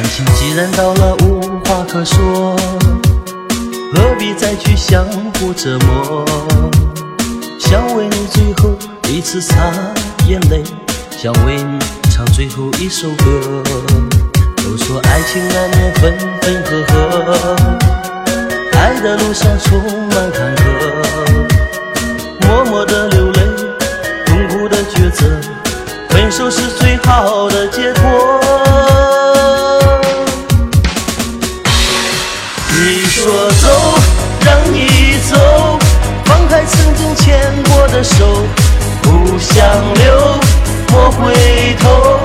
感情既然到了无话可说，何必再去相互折磨？想为你最后一次擦眼泪，想为你唱最后一首歌。都说爱情难免分分合合，爱的路上充满坎坷，默默的流泪，痛苦的抉择，分手是手，不想留，莫回头。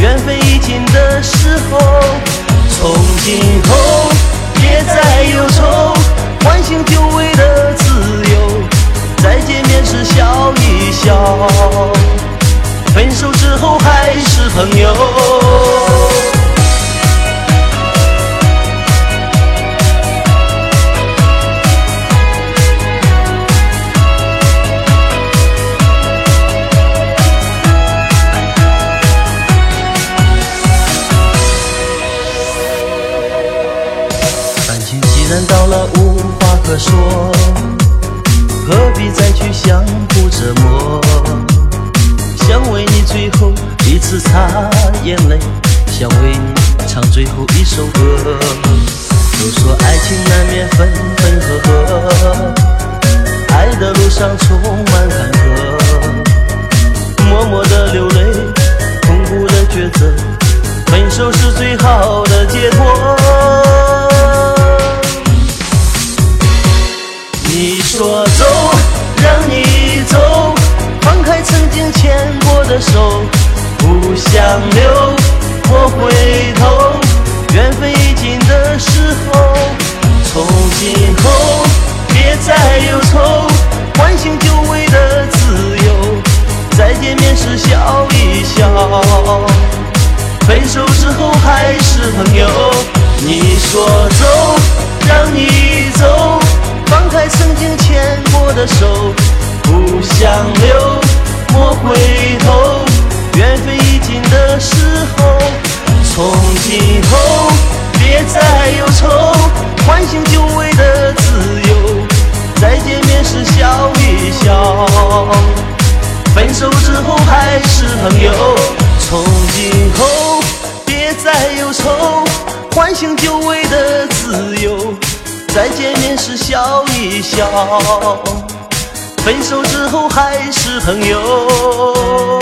缘分已尽的时候，从今后别再忧愁，唤醒久违的自由。再见面时笑一笑，分手之后还是朋友。无话可说，何必再去相互折磨？想为你最后一次擦眼泪，想为你唱最后一首歌。都说爱情难免分分合合，爱的路上充满坎坷，默默的流泪，痛苦的抉择，分手是最好的解脱。的手，不想留，莫回头。缘分已尽的时候，从今后别再忧愁，唤醒久违的自由。再见面时笑一笑，分手之后还是朋友。你说走，让你走。放开曾经牵过的手，不想留，朋友。从今后别再忧愁，唤醒久违的自由。再见面时笑一笑，分手之后还是朋友。